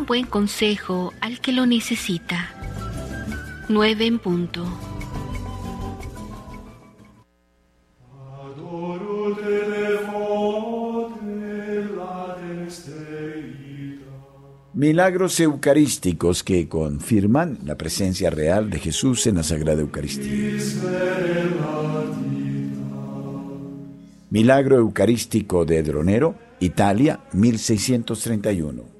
un buen consejo al que lo necesita. 9 en punto. Milagros eucarísticos que confirman la presencia real de Jesús en la Sagrada Eucaristía. Milagro Eucarístico de Dronero, Italia, 1631.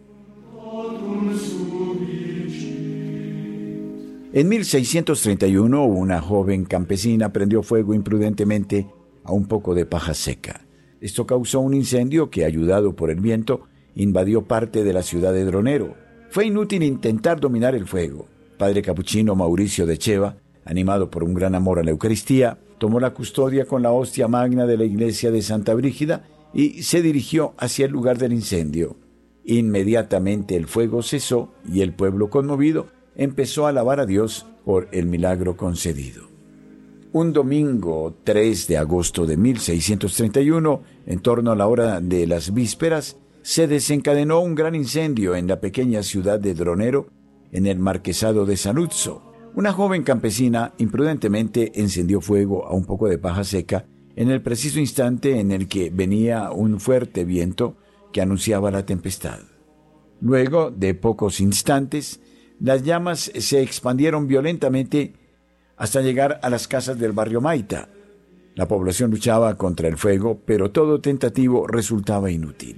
En 1631, una joven campesina prendió fuego imprudentemente a un poco de paja seca. Esto causó un incendio que, ayudado por el viento, invadió parte de la ciudad de Dronero. Fue inútil intentar dominar el fuego. Padre capuchino Mauricio de Cheva, animado por un gran amor a la Eucaristía, tomó la custodia con la hostia magna de la iglesia de Santa Brígida y se dirigió hacia el lugar del incendio. Inmediatamente el fuego cesó y el pueblo conmovido empezó a alabar a Dios por el milagro concedido. Un domingo 3 de agosto de 1631, en torno a la hora de las vísperas, se desencadenó un gran incendio en la pequeña ciudad de Dronero, en el marquesado de Saluzzo. Una joven campesina imprudentemente encendió fuego a un poco de paja seca en el preciso instante en el que venía un fuerte viento que anunciaba la tempestad. Luego de pocos instantes, las llamas se expandieron violentamente hasta llegar a las casas del barrio Maita. La población luchaba contra el fuego, pero todo tentativo resultaba inútil.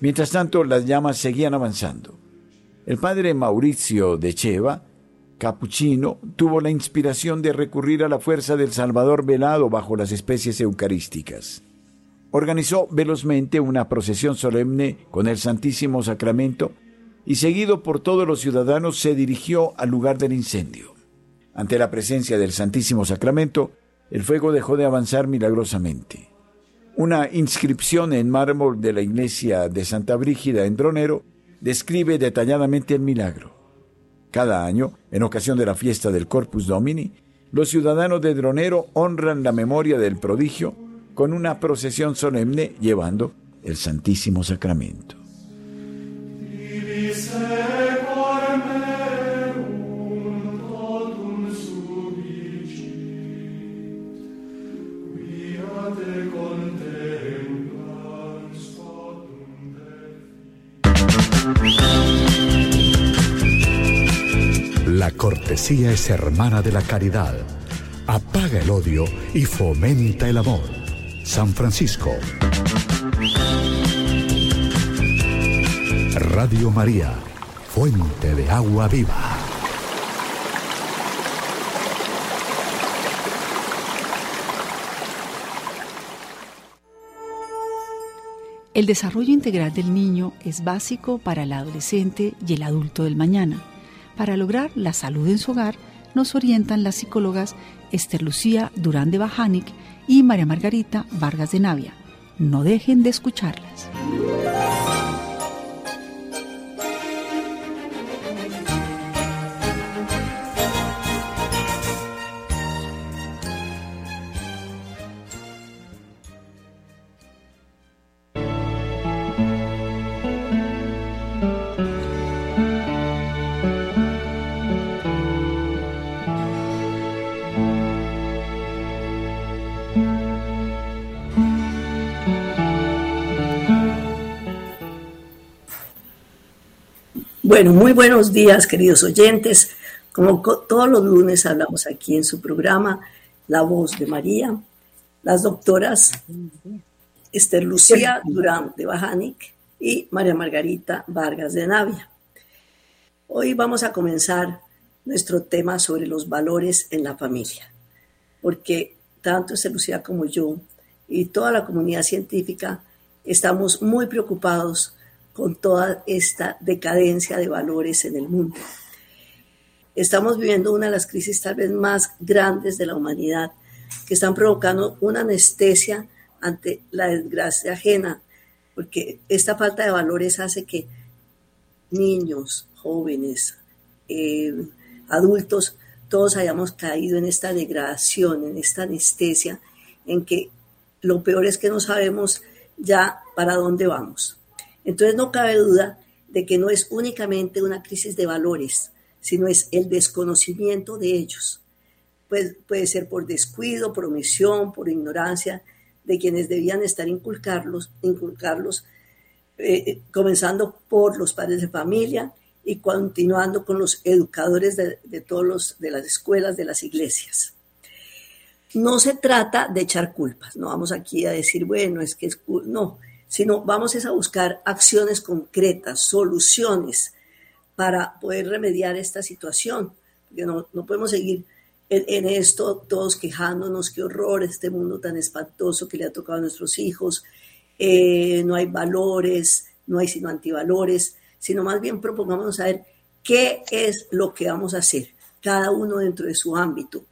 Mientras tanto, las llamas seguían avanzando. El padre Mauricio de Cheva, capuchino, tuvo la inspiración de recurrir a la fuerza del Salvador velado bajo las especies eucarísticas. Organizó velozmente una procesión solemne con el Santísimo Sacramento y seguido por todos los ciudadanos se dirigió al lugar del incendio. Ante la presencia del Santísimo Sacramento, el fuego dejó de avanzar milagrosamente. Una inscripción en mármol de la iglesia de Santa Brígida en Dronero describe detalladamente el milagro. Cada año, en ocasión de la fiesta del Corpus Domini, los ciudadanos de Dronero honran la memoria del prodigio con una procesión solemne llevando el Santísimo Sacramento. La cortesía es hermana de la caridad. Apaga el odio y fomenta el amor. San Francisco. Radio María, fuente de agua viva. El desarrollo integral del niño es básico para el adolescente y el adulto del mañana. Para lograr la salud en su hogar, nos orientan las psicólogas Esther Lucía Durán de Bajanic y María Margarita Vargas de Navia. No dejen de escucharlas. Bueno, muy buenos días, queridos oyentes. Como todos los lunes hablamos aquí en su programa La Voz de María, las doctoras Esther Lucía Durán de Bajanic y María Margarita Vargas de Navia. Hoy vamos a comenzar nuestro tema sobre los valores en la familia, porque tanto Esther Lucía como yo y toda la comunidad científica estamos muy preocupados con toda esta decadencia de valores en el mundo. Estamos viviendo una de las crisis tal vez más grandes de la humanidad, que están provocando una anestesia ante la desgracia ajena, porque esta falta de valores hace que niños, jóvenes, eh, adultos, todos hayamos caído en esta degradación, en esta anestesia, en que lo peor es que no sabemos ya para dónde vamos. Entonces no cabe duda de que no es únicamente una crisis de valores, sino es el desconocimiento de ellos. Pues, puede ser por descuido, por omisión, por ignorancia de quienes debían estar inculcarlos, inculcarlos eh, comenzando por los padres de familia y continuando con los educadores de, todos los, de las escuelas, de las iglesias. No se trata de echar culpas, no vamos aquí a decir, bueno, es que es no, sino vamos a buscar acciones concretas, soluciones para poder remediar esta situación, porque no, no podemos seguir en, esto todos quejándonos, qué horror, este mundo tan espantoso que le ha tocado a nuestros hijos, eh, no hay valores, no hay sino antivalores, sino más bien propongamos saber qué es lo que vamos a hacer, cada uno dentro de su ámbito,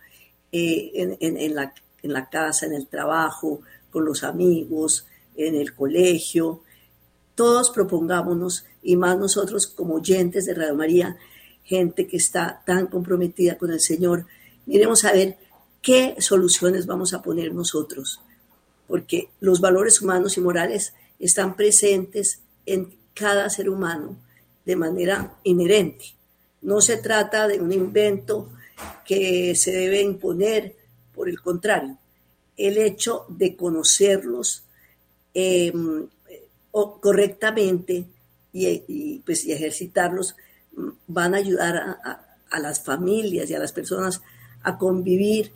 eh, en la casa, en el trabajo, con los amigos, en el colegio. Todos propongámonos, y más nosotros como oyentes de Radio María, gente que está tan comprometida con el Señor, miremos a ver qué soluciones vamos a poner nosotros porque los valores humanos y morales están presentes en cada ser humano de manera inherente. No se trata de un invento que se debe imponer, por el contrario, el hecho de conocerlos em, correctamente y, pues, y ejercitarlos mm, van a ayudar a, las familias y a las personas a convivir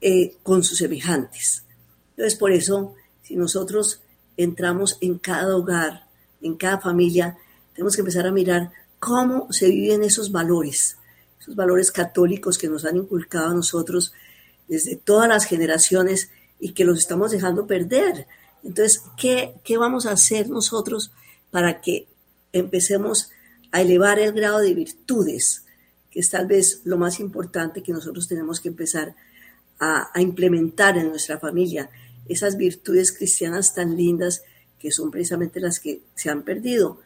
eh, con sus semejantes. Entonces, por eso, si nosotros entramos en cada hogar, en cada familia, tenemos que empezar a mirar cómo se viven esos valores, esos valores católicos que nos han inculcado a nosotros desde todas las generaciones y que los estamos dejando perder. Entonces, ¿qué, qué vamos a hacer nosotros para que empecemos a elevar el grado de virtudes, que es tal vez lo más importante que nosotros tenemos que empezar a, a implementar en nuestra familia? esas virtudes cristianas tan lindas que son precisamente las que se han perdido,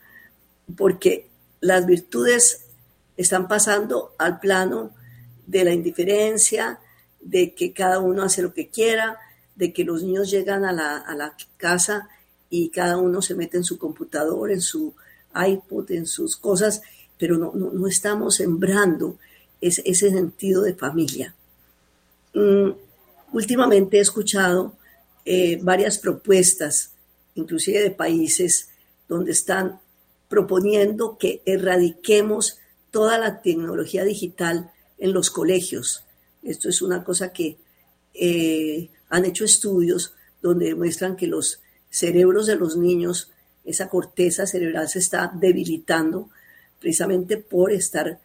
porque las virtudes están pasando al plano de la indiferencia, de que cada uno hace lo que quiera, de que los niños llegan a la, casa y cada uno se mete en su computador, en su iPod, en sus cosas, pero no, estamos sembrando ese, ese, sentido de familia. Mm, últimamente he escuchado eh, varias propuestas, inclusive de países, donde están proponiendo que erradiquemos toda la tecnología digital en los colegios. Esto es una cosa que eh, han hecho estudios donde demuestran que los cerebros de los niños, esa corteza cerebral se está debilitando precisamente por estar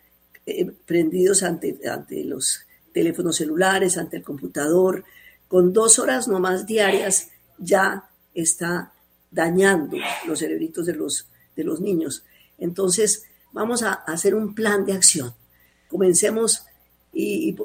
eh, prendidos ante, ante los teléfonos celulares, ante el computador, con dos horas nomás diarias ya está dañando los cerebritos de los, de los niños. Entonces, vamos a hacer un plan de acción. Comencemos y,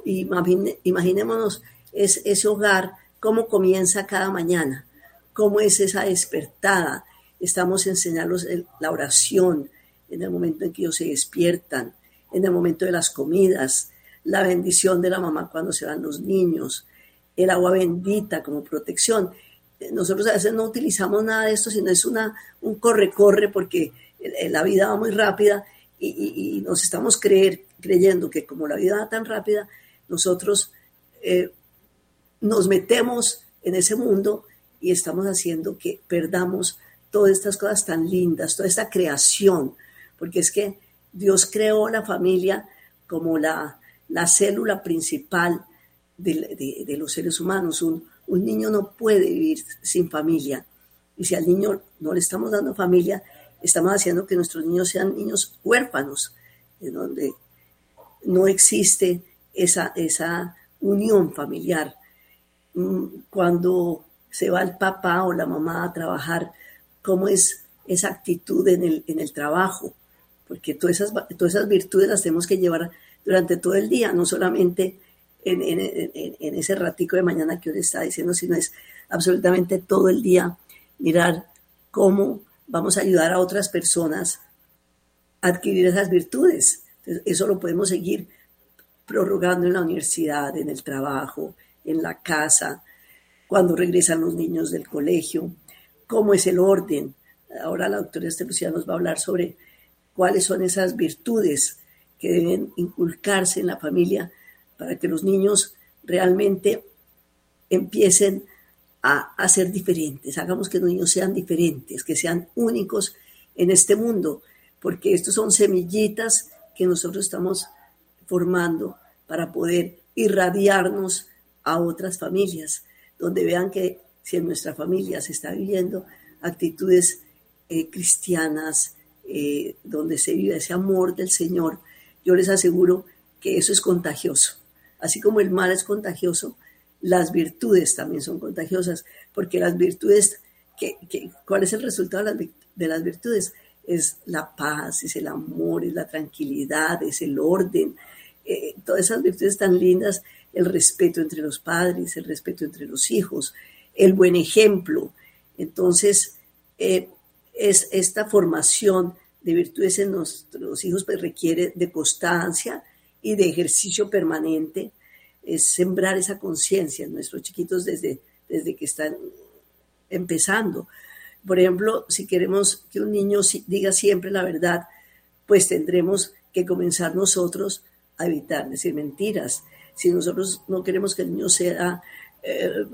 imaginémonos ese hogar, cómo comienza cada mañana, cómo es esa despertada. Estamos enseñándolos la oración en el momento en que ellos se despiertan, en el momento de las comidas, la bendición de la mamá cuando se van los niños, el agua bendita como protección. Nosotros a veces no utilizamos nada de esto, sino es una, un corre-corre porque la vida va muy rápida y, nos estamos creer, creyendo que como la vida va tan rápida, nosotros eh, nos metemos en ese mundo y estamos haciendo que perdamos todas estas cosas tan lindas, toda esta creación, porque es que Dios creó la familia como la, la célula principal de, los seres humanos. Un, niño no puede vivir sin familia. Y si al niño no le estamos dando familia, estamos haciendo que nuestros niños sean niños huérfanos, en donde no existe esa, esa unión familiar. Mm, cuando se va el papá o la mamá a trabajar, ¿cómo es esa actitud en el, trabajo? Porque todas esas, todas esas virtudes las tenemos que llevar durante todo el día, no solamente en, ese ratico de mañana que os está diciendo, sino es absolutamente todo el día mirar cómo vamos a ayudar a otras personas a adquirir esas virtudes. eso lo podemos seguir prorrogando en la universidad, en el trabajo, en la casa, cuando regresan los niños del colegio, cómo es el orden. Ahora la doctora Estelucía nos va a hablar sobre cuáles son esas virtudes que deben inculcarse en la familia para que los niños realmente empiecen a, a, ser diferentes. Hagamos que los niños sean diferentes, que sean únicos en este mundo, porque estos son semillitas que nosotros estamos formando para poder irradiarnos a otras familias, donde vean que si en nuestra familia se está viviendo actitudes eh, cristianas, eh, donde se vive ese amor del Señor, yo les aseguro que eso es contagioso. Así como el mal es contagioso, las virtudes también son contagiosas, porque las virtudes, que, ¿cuál es el resultado de las, virtudes? Es la paz, es el amor, es la tranquilidad, es el orden, eh, todas esas virtudes tan lindas, el respeto entre los padres, el respeto entre los hijos, el buen ejemplo. Entonces, es esta formación de virtudes en nuestros hijos pues requiere de constancia y de ejercicio permanente, es sembrar esa conciencia en nuestros chiquitos desde, desde que están empezando. Por ejemplo, si queremos que un niño diga siempre la verdad, pues tendremos que comenzar nosotros a evitar decir mentiras. Si nosotros no queremos que el niño sea eh,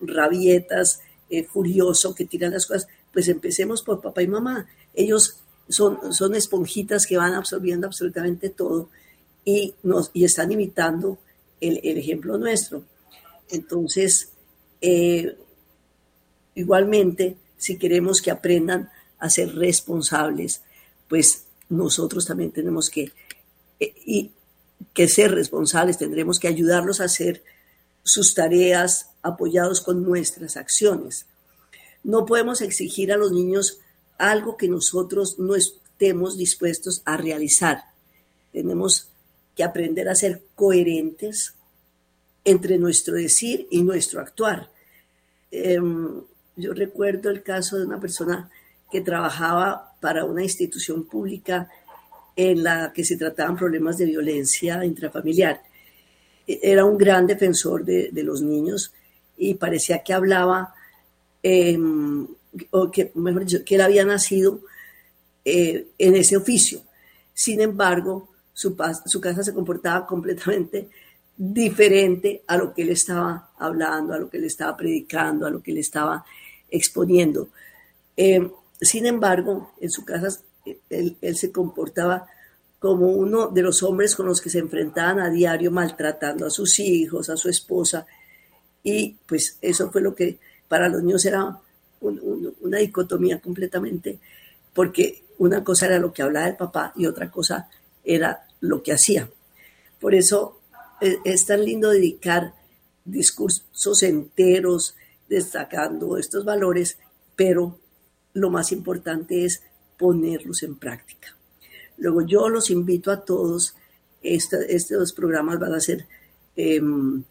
rabietas, eh, furioso, que tira las cosas, pues empecemos por papá y mamá. Ellos son, son esponjitas que van absorbiendo absolutamente todo y, nos, y están imitando el, ejemplo nuestro. Entonces, eh, igualmente, si queremos que aprendan a ser responsables, pues nosotros también tenemos que, y, que ser responsables, tendremos que ayudarlos a hacer sus tareas apoyados con nuestras acciones. No podemos exigir a los niños algo que nosotros no estemos dispuestos a realizar. Tenemos que aprender a ser coherentes entre nuestro decir y nuestro actuar. Em, yo recuerdo el caso de una persona que trabajaba para una institución pública en la que se trataban problemas de violencia intrafamiliar. E, era un gran defensor de, de los niños y parecía que hablaba Em, o que, mejor dicho, que él había nacido eh, en ese oficio. Sin embargo, su, su casa se comportaba completamente diferente a lo que él estaba hablando, a lo que él estaba predicando, a lo que él estaba exponiendo. Em, sin embargo, en su casa él, se comportaba como uno de los hombres con los que se enfrentaban a diario, maltratando a sus hijos, a su esposa. Y pues eso fue lo que para los niños era una dicotomía completamente, porque una cosa era lo que hablaba el papá y otra cosa era lo que hacía. Por eso e, es, tan lindo dedicar discursos enteros destacando estos valores, pero lo más importante es ponerlos en práctica. Luego yo los invito a todos, estos programas van a ser em,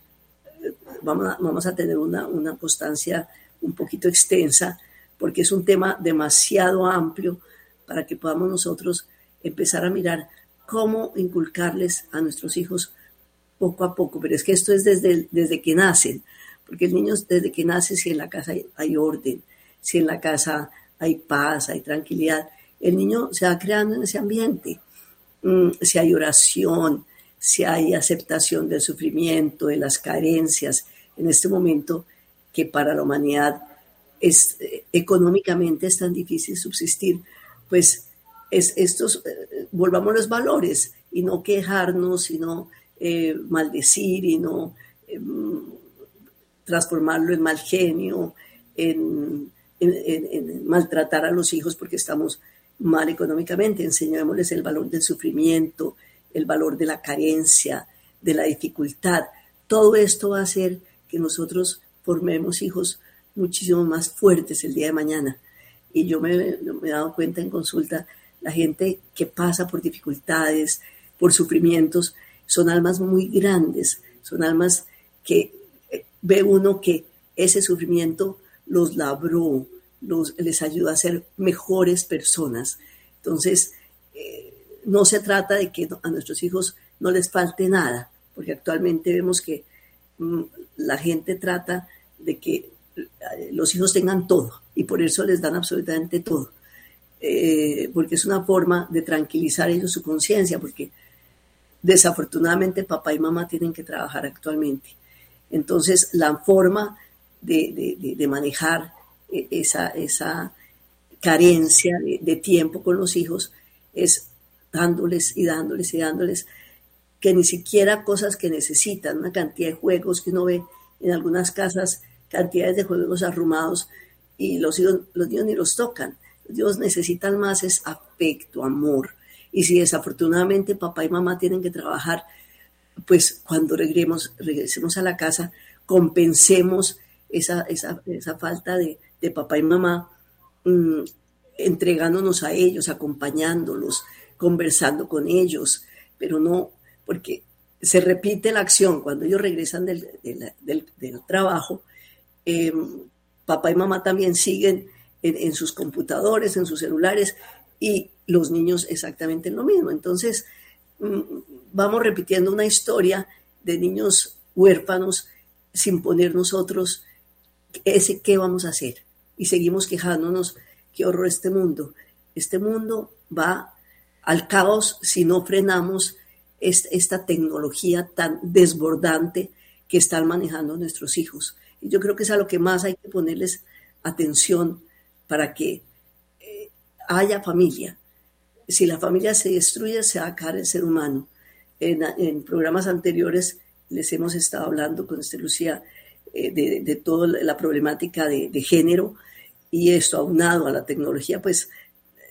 vamos a, tener una, constancia un poquito extensa, porque es un tema demasiado amplio para que podamos nosotros empezar a mirar cómo inculcarles a nuestros hijos poco a poco. Pero es que esto es desde, desde que nacen, porque el niño desde que nace, si en la casa hay, orden, si en la casa hay paz, hay tranquilidad, el niño se va creando en ese ambiente. Mm, si hay oración, si hay aceptación del sufrimiento, de las carencias, en este momento que para la humanidad es, eh, económicamente es tan difícil subsistir, pues es estos, eh, volvamos los valores y no quejarnos, sino eh, maldecir y no em, transformarlo en mal genio, en, en, maltratar a los hijos porque estamos mal económicamente. Enseñémosles el valor del sufrimiento, el valor de la carencia, de la dificultad. Todo esto va a hacer que nosotros formemos hijos muchísimo más fuertes el día de mañana. Y yo me, he dado cuenta en consulta, la gente que pasa por dificultades, por sufrimientos, son almas muy grandes, son almas que eh, ve uno que ese sufrimiento los labró, les ayuda a ser mejores personas. Entonces, no se trata de que a nuestros hijos no les falte nada, porque actualmente vemos que mm, la gente trata de que eh, los hijos tengan todo y por eso les dan absolutamente todo. eh, porque es una forma de tranquilizar ellos su conciencia, porque desafortunadamente papá y mamá tienen que trabajar actualmente. Entonces, la forma de, manejar esa, esa carencia de, tiempo con los hijos es dándoles y dándoles y dándoles que ni siquiera cosas que necesitan, una cantidad de juegos que uno ve en algunas casas, cantidades de juegos arrumados y los, los niños ni los tocan. Niños necesitan más es afecto, amor. Y si desafortunadamente papá y mamá tienen que trabajar, pues cuando regresemos, regresemos a la casa, compensemos esa, esa, esa falta de, de, papá y mamá, mm, entregándonos a ellos, acompañándolos, conversando con ellos, pero no, porque se repite la acción cuando ellos regresan del, del, trabajo, em, papá y mamá también siguen en, en, sus computadores, en sus celulares, y los niños exactamente lo mismo. Entonces, mm, vamos repitiendo una historia de niños huérfanos sin poner nosotros ese qué vamos a hacer. Y seguimos quejándonos, qué horror este mundo. Este mundo va al caos si no frenamos esta tecnología tan desbordante que están manejando nuestros hijos. Y yo creo que es a lo que más hay que ponerles atención para que eh, haya familia. Si la familia se destruye, se va a caer el ser humano. En, programas anteriores les hemos estado hablando con este Lucía eh, de, toda la problemática de, género y esto aunado a la tecnología, pues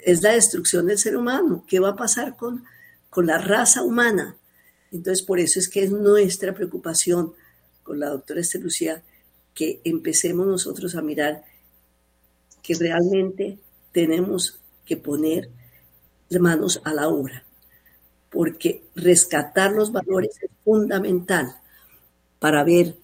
es la destrucción del ser humano. ¿Qué va a pasar con, con la raza humana? Entonces, por eso es que es nuestra preocupación con la doctora Estelucía que empecemos nosotros a mirar que realmente tenemos que poner manos a la obra, porque rescatar los valores es fundamental para ver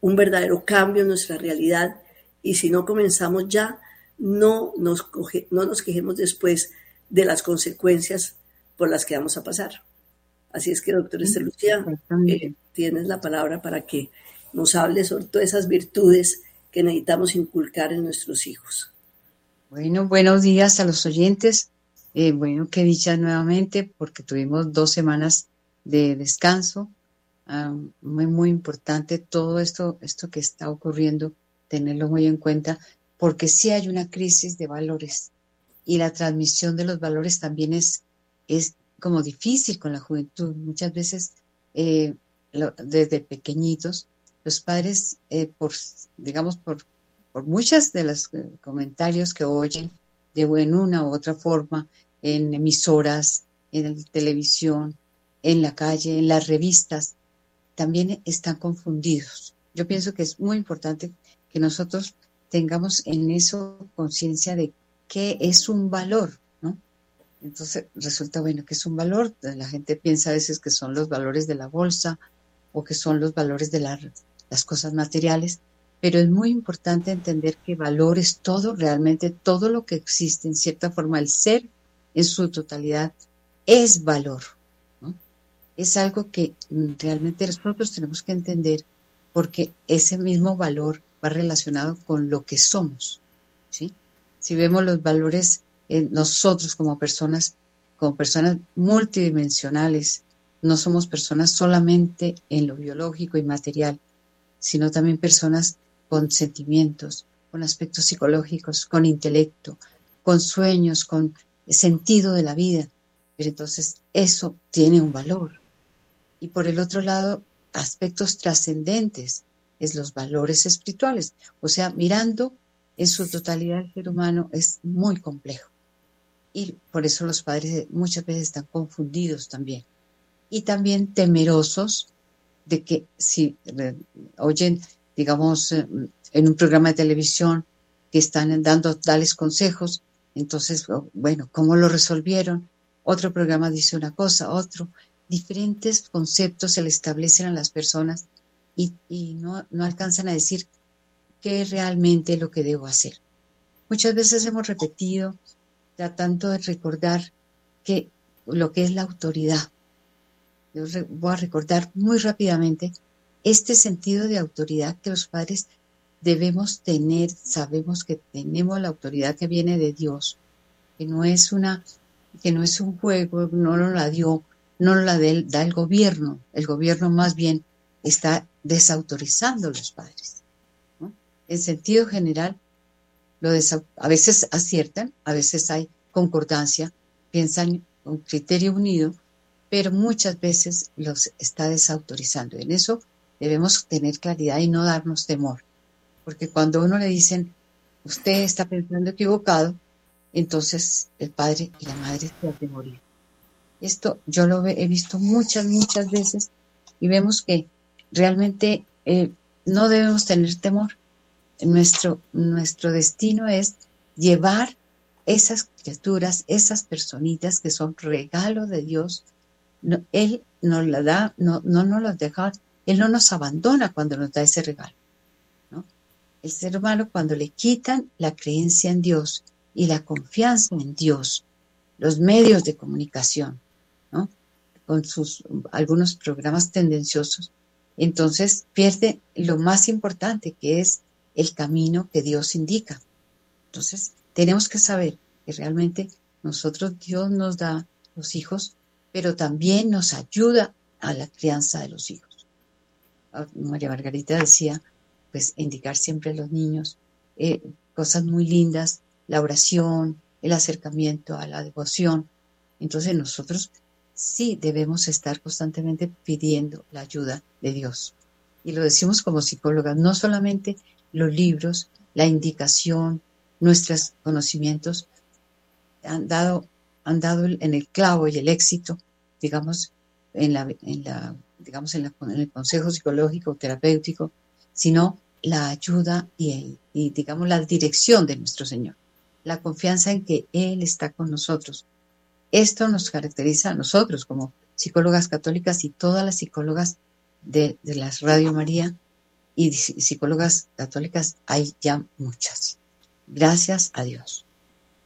un verdadero cambio en nuestra realidad y si no comenzamos ya, no nos, no nos quejemos después de las consecuencias por las que vamos a pasar. Así es que, doctor Esther Lucía, eh, tienes la palabra para que nos hable sobre todas esas virtudes que necesitamos inculcar en nuestros hijos. Bueno, buenos días a los oyentes. Eh, bueno, qué dicha nuevamente porque tuvimos dos semanas de descanso Ah, muy, muy importante todo esto, esto que está ocurriendo, tenerlo muy en cuenta, porque sí hay una crisis de valores y la transmisión de los valores también es, es como difícil con la juventud. Muchas veces, eh, desde pequeñitos, los padres, eh, por, digamos, por, por muchas de los eh, comentarios que oyen de una u otra forma en emisoras, en televisión, en la calle, en las revistas, también están confundidos. Yo pienso que es muy importante que nosotros tengamos en eso conciencia de qué es un valor, ¿no? Entonces resulta bueno que es un valor. La gente piensa a veces que son los valores de la bolsa o que son los valores de las cosas materiales, pero es muy importante entender que valor es todo, realmente todo lo que existe, en cierta forma, el ser en su totalidad es valor es algo que mm, realmente nosotros tenemos que entender porque ese mismo valor va relacionado con lo que somos. ¿sí? Si vemos los valores en nosotros como personas, como personas multidimensionales, no somos personas solamente en lo biológico y material, sino también personas con sentimientos, con aspectos psicológicos, con intelecto, con sueños, con sentido de la vida. Pero entonces eso tiene un valor y por el otro lado, aspectos trascendentes, es los valores espirituales. O sea, mirando en su totalidad el ser humano es muy complejo. Y por eso los padres muchas veces están confundidos también. Y también temerosos de que si oyen, digamos, eh, en un programa de televisión que están dando tales consejos, entonces, bueno, ¿cómo lo resolvieron? Otro programa dice una cosa, otro, diferentes conceptos se le establecen a las personas y, no, no, alcanzan a decir qué es realmente lo que debo hacer. Muchas veces hemos repetido, tratando de recordar que lo que es la autoridad. Yo voy a recordar muy rápidamente este sentido de autoridad que los padres debemos tener. Sabemos que tenemos la autoridad que viene de Dios, que no es una, que no es un juego, no lo la dio, no la da el gobierno. El gobierno más bien está desautorizando a los padres. En sentido general, lo a veces aciertan, a veces hay concordancia, piensan con criterio unido, pero muchas veces los está desautorizando. En eso debemos tener claridad y no darnos temor, porque cuando uno le dicen, usted está pensando equivocado, entonces el padre y la madre se hacen. Esto yo lo he visto muchas, muchas veces y vemos que realmente eh, no debemos tener temor. Nuestro, nuestro destino es llevar esas criaturas, esas personitas que son regalo de Dios. él nos la da, no, no nos las deja, Él no nos abandona cuando nos da ese regalo. El ser humano cuando le quitan la creencia en Dios y la confianza en Dios, los medios de comunicación. Con sus algunos programas tendenciosos, entonces pierde lo más importante que es el camino que Dios indica. Entonces tenemos que saber que realmente nosotros Dios nos da los hijos, pero también nos ayuda a la crianza de los hijos. Ah, María Margarita decía, pues indicar siempre a los niños eh, cosas muy lindas, la oración, el acercamiento a la devoción. Entonces nosotros sí debemos estar constantemente pidiendo la ayuda de Dios. Y lo decimos como psicólogas, no solamente los libros, la indicación, nuestros conocimientos han dado, han dado en el clavo y el éxito, digamos, en la, digamos, en, el consejo psicológico, terapéutico, sino la ayuda y, digamos, la dirección de nuestro Señor, la confianza en que Él está con nosotros, esto nos caracteriza a nosotros como psicólogas católicas y todas las psicólogas de, las Radio María y psicólogas católicas hay ya muchas. Gracias a Dios.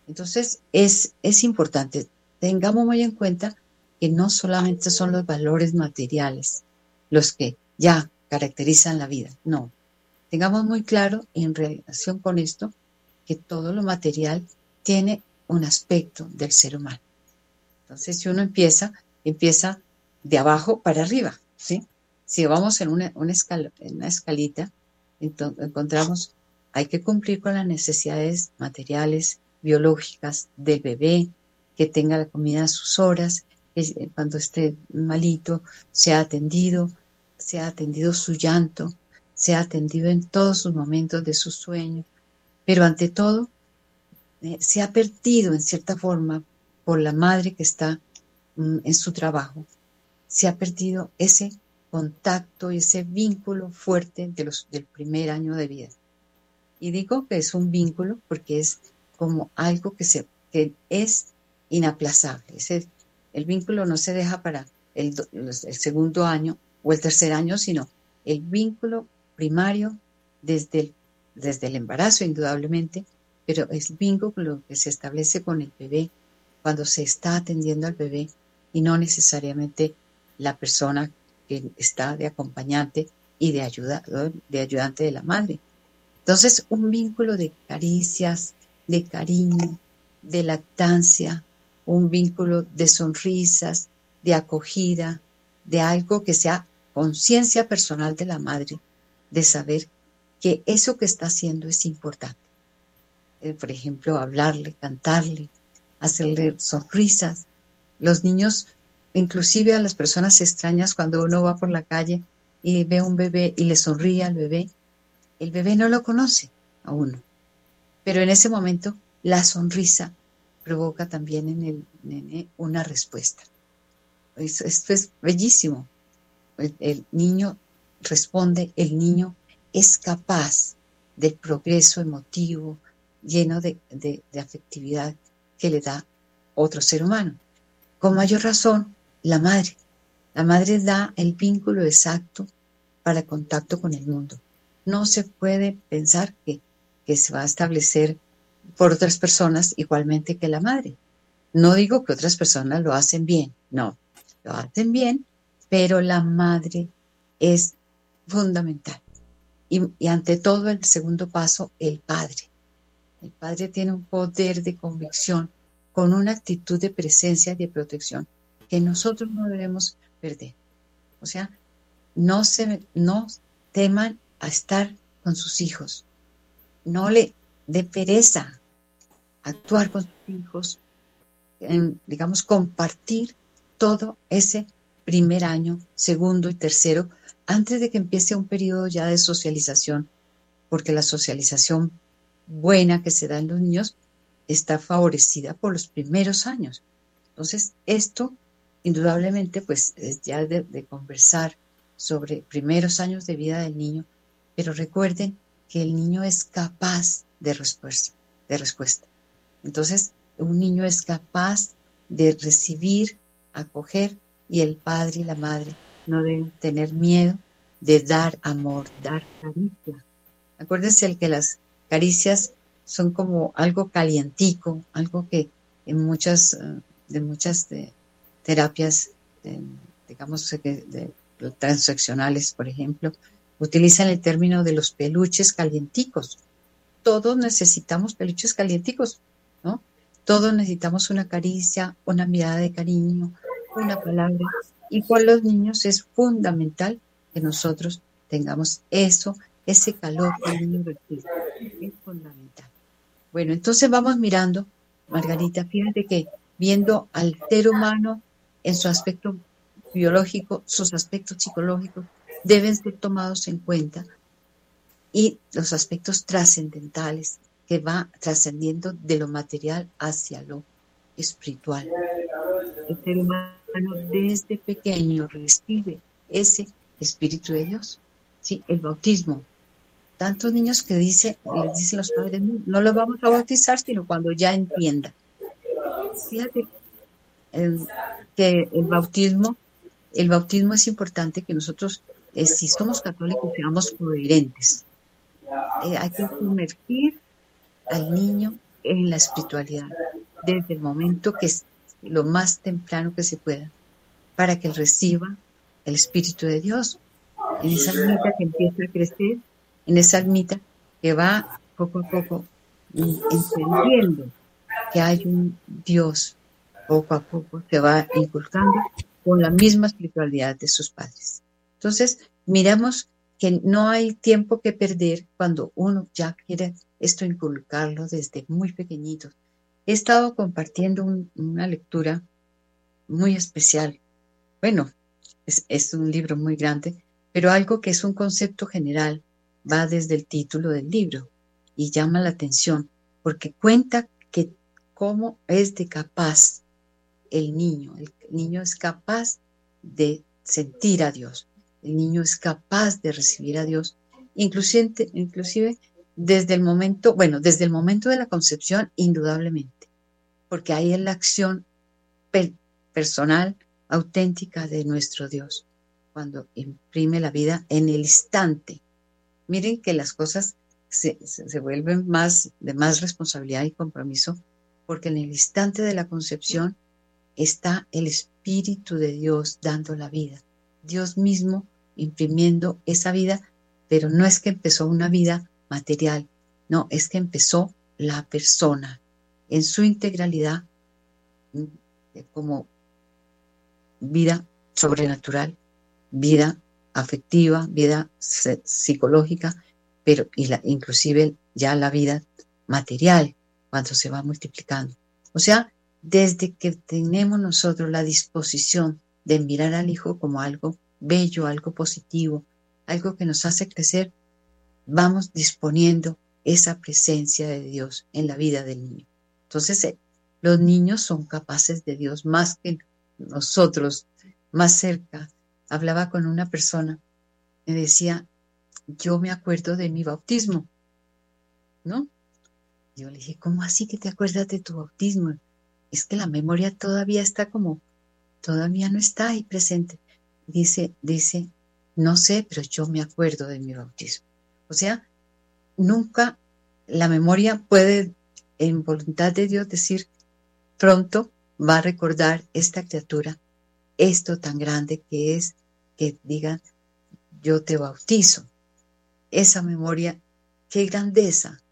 Entonces es, es importante, tengamos muy en cuenta que no solamente son los valores materiales los que ya caracterizan la vida, no. Tengamos muy claro en relación con esto que todo lo material tiene un aspecto del ser humano. Entonces, si uno empieza, empieza de abajo para arriba, ¿sí? Si vamos en una, una, en una escalita, encontramos, hay que cumplir con las necesidades materiales, biológicas del bebé, que tenga la comida a sus horas, que cuando esté malito sea atendido, sea atendido su llanto, sea atendido en todos sus momentos de su sueño, pero ante todo eh, se ha perdido en cierta forma por la madre que está mm, en su trabajo, se ha perdido ese contacto y ese vínculo fuerte de los, del primer año de vida. Y digo que es un vínculo porque es como algo que, se, que es inaplazable. Ese, el vínculo no se deja para el, el segundo año o el tercer año, sino el vínculo primario desde el, desde el embarazo, indudablemente, pero es vínculo que se establece con el bebé cuando se está atendiendo al bebé y no necesariamente la persona que está de acompañante y de, ayuda, de ayudante de la madre. Entonces, un vínculo de caricias, de cariño, de lactancia, un vínculo de sonrisas, de acogida, de algo que sea conciencia personal de la madre, de saber que eso que está haciendo es importante. Eh, por ejemplo, hablarle, cantarle, hacerle sonrisas. Los niños, inclusive a las personas extrañas, cuando uno va por la calle y ve un bebé y le sonríe al bebé, el bebé no lo conoce a uno. Pero en ese momento la sonrisa provoca también en el nene una respuesta. Esto es bellísimo. El, niño responde, el niño es capaz del progreso emotivo, lleno de afectividad que le da otro ser humano. Con mayor razón, la madre. La madre da el vínculo exacto para contacto con el mundo. No se puede pensar que, que se va a establecer por otras personas igualmente que la madre. No digo que otras personas lo hacen bien, no, lo hacen bien, pero la madre es fundamental. Y, y, ante todo, el segundo paso, el padre. El padre tiene un poder de convicción con una actitud de presencia y de protección que nosotros no debemos perder. O sea, no, se, no teman a estar con sus hijos. No le dé pereza actuar con sus hijos, digamos, compartir todo ese primer año, segundo y tercero, antes de que empiece un periodo ya de socialización, porque la socialización buena que se da en los niños está favorecida por los primeros años. Entonces, esto indudablemente pues es ya de, conversar sobre primeros años de vida del niño, pero recuerden que el niño es capaz de respuesta, de respuesta. Entonces, un niño es capaz de recibir, acoger, y el padre y la madre no deben tener miedo de dar amor, dar caricia. Acuérdense el que las caricias son como algo calientico, algo que en muchas, eh, de muchas terapias, digamos, de, transaccionales, por ejemplo, utilizan el término de los peluches calienticos. Todos necesitamos peluches calienticos, ¿no? Todos necesitamos una caricia, una mirada de cariño, una palabra. Y con los niños es fundamental que nosotros tengamos eso, ese calor que el niño Fundamental. Bueno, entonces vamos mirando, Margarita, fíjate que viendo al ser humano en su aspecto biológico, sus aspectos psicológicos deben ser tomados en cuenta y los aspectos trascendentales que va trascendiendo de lo material hacia lo espiritual. El ser humano desde pequeño recibe ese Espíritu de Dios, ¿sí? el bautismo. Tantos niños que dice, les dicen los padres, no lo vamos a bautizar, sino cuando ya entienda. Fíjate que el bautismo, el bautismo es importante que nosotros, eh, si somos católicos, seamos coherentes. Eh, hay que sumergir al niño en la espiritualidad desde el momento que es lo más temprano que se pueda, para que él reciba el Espíritu de Dios en esa almita que empieza a crecer, en esa almita que va poco a poco entendiendo que hay un Dios poco a poco se va inculcando con la misma espiritualidad de sus padres. Entonces, miramos que no hay tiempo que perder cuando uno ya quiere esto inculcarlo desde muy pequeñitos. He estado compartiendo una lectura muy especial. Bueno, es un libro muy grande, pero algo que es un concepto general va desde el título del libro y llama la atención porque cuenta que cómo es de capaz el niño. El niño es capaz de sentir a Dios. El niño es capaz de recibir a Dios, inclusive, desde el momento, bueno, desde el momento de la concepción, indudablemente, porque ahí es la acción personal, auténtica de nuestro Dios, cuando imprime la vida en el instante. Miren que las cosas se, se vuelven más de más responsabilidad y compromiso, porque en el instante de la concepción está el Espíritu de Dios dando la vida. Dios mismo imprimiendo esa vida, pero no es que empezó una vida material, no, es que empezó la persona en su integralidad mm, como vida sobrenatural, vida afectiva, vida psicológica, pero y la, inclusive ya la vida material cuando se va multiplicando. O sea, desde que tenemos nosotros la disposición de mirar al Hijo como algo bello, algo positivo, algo que nos hace crecer, vamos disponiendo esa presencia de Dios en la vida del niño. Entonces, eh, los niños son capaces de Dios más que nosotros, más cerca. Hablaba con una persona, me decía, yo me acuerdo de mi bautismo, ¿no? Yo le dije, ¿cómo así que te acuerdas de tu bautismo? es que la memoria todavía está como, todavía no está ahí presente. Dice, dice, no sé, pero yo me acuerdo de mi bautismo. O sea, nunca la memoria puede, en voluntad de Dios, decir, pronto va a recordar esta criatura esto tan grande que es que diga, yo te bautizo. Esa memoria, qué grandeza.